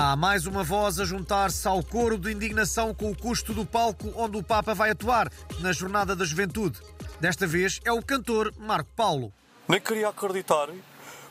Há mais uma voz a juntar-se ao coro de indignação com o custo do palco onde o Papa vai atuar na Jornada da Juventude. Desta vez é o cantor Marco Paulo. Nem queria acreditar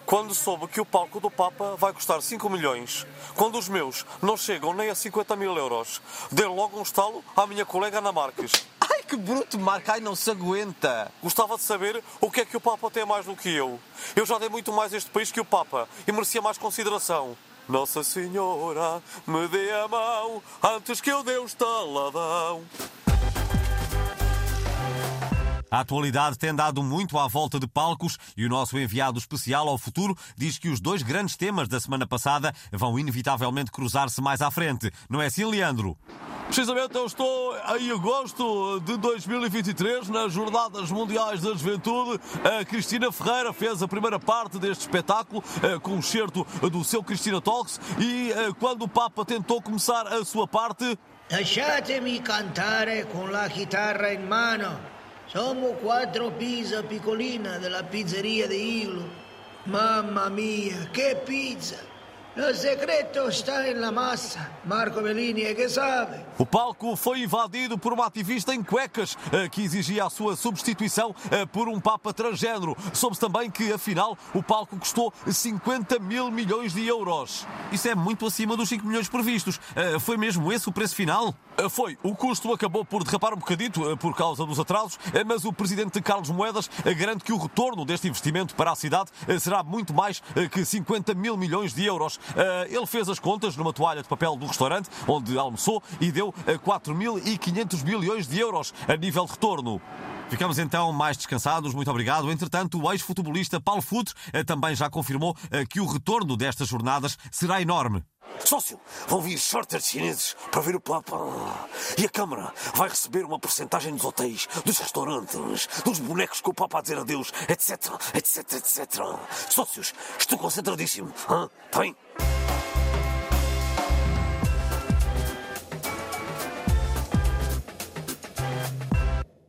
quando soube que o palco do Papa vai custar 5 milhões, quando os meus não chegam nem a 50 mil euros. Dei logo um estalo à minha colega Ana Marques. Ai, que bruto, Marco! Ai, não se aguenta! Gostava de saber o que é que o Papa tem mais do que eu. Eu já dei muito mais a este país que o Papa e merecia mais consideração. Nossa Senhora, me dê a mão antes que eu dê o estaladão. A atualidade tem dado muito à volta de palcos e o nosso enviado especial ao futuro diz que os dois grandes temas da semana passada vão inevitavelmente cruzar-se mais à frente. Não é assim, Leandro? Precisamente eu estou em agosto de 2023, nas Jornadas Mundiais da Juventude. A Cristina Ferreira fez a primeira parte deste espetáculo eh, com um certo do seu Cristina Talks e eh, quando o Papa tentou começar a sua parte... Lasciatemi cantare con la chitarra in mano. Somos quattro pizza piccolina della pizzeria di Iglo. Mamma mia, che pizza! O segredo está na massa. Marco Bellini é que sabe. O palco foi invadido por uma ativista em cuecas eh, que exigia a sua substituição eh, por um Papa transgênero. Soube-se também que, afinal, o palco custou 50 mil milhões de euros. Isso é muito acima dos 5 milhões previstos. Eh, Foi mesmo esse o preço final? Foi. O custo acabou por derrapar um bocadito por causa dos atrasos, mas o presidente Carlos Moedas garante que o retorno deste investimento para a cidade será muito mais que 50 mil milhões de euros. Ele fez as contas numa toalha de papel do restaurante onde almoçou e deu 4.500 milhões de euros a nível de retorno. Ficamos então mais descansados, muito obrigado. Entretanto, o ex-futebolista Paulo Futre eh, também já confirmou eh, que o retorno destas jornadas será enorme. Sócio, vão vir shorters chineses para ver o Papa. E a Câmara vai receber uma porcentagem dos hotéis, dos restaurantes, dos bonecos com o Papa a dizer adeus, etc, etc, etc. Sócios, estou concentradíssimo. Hã? Tá bem?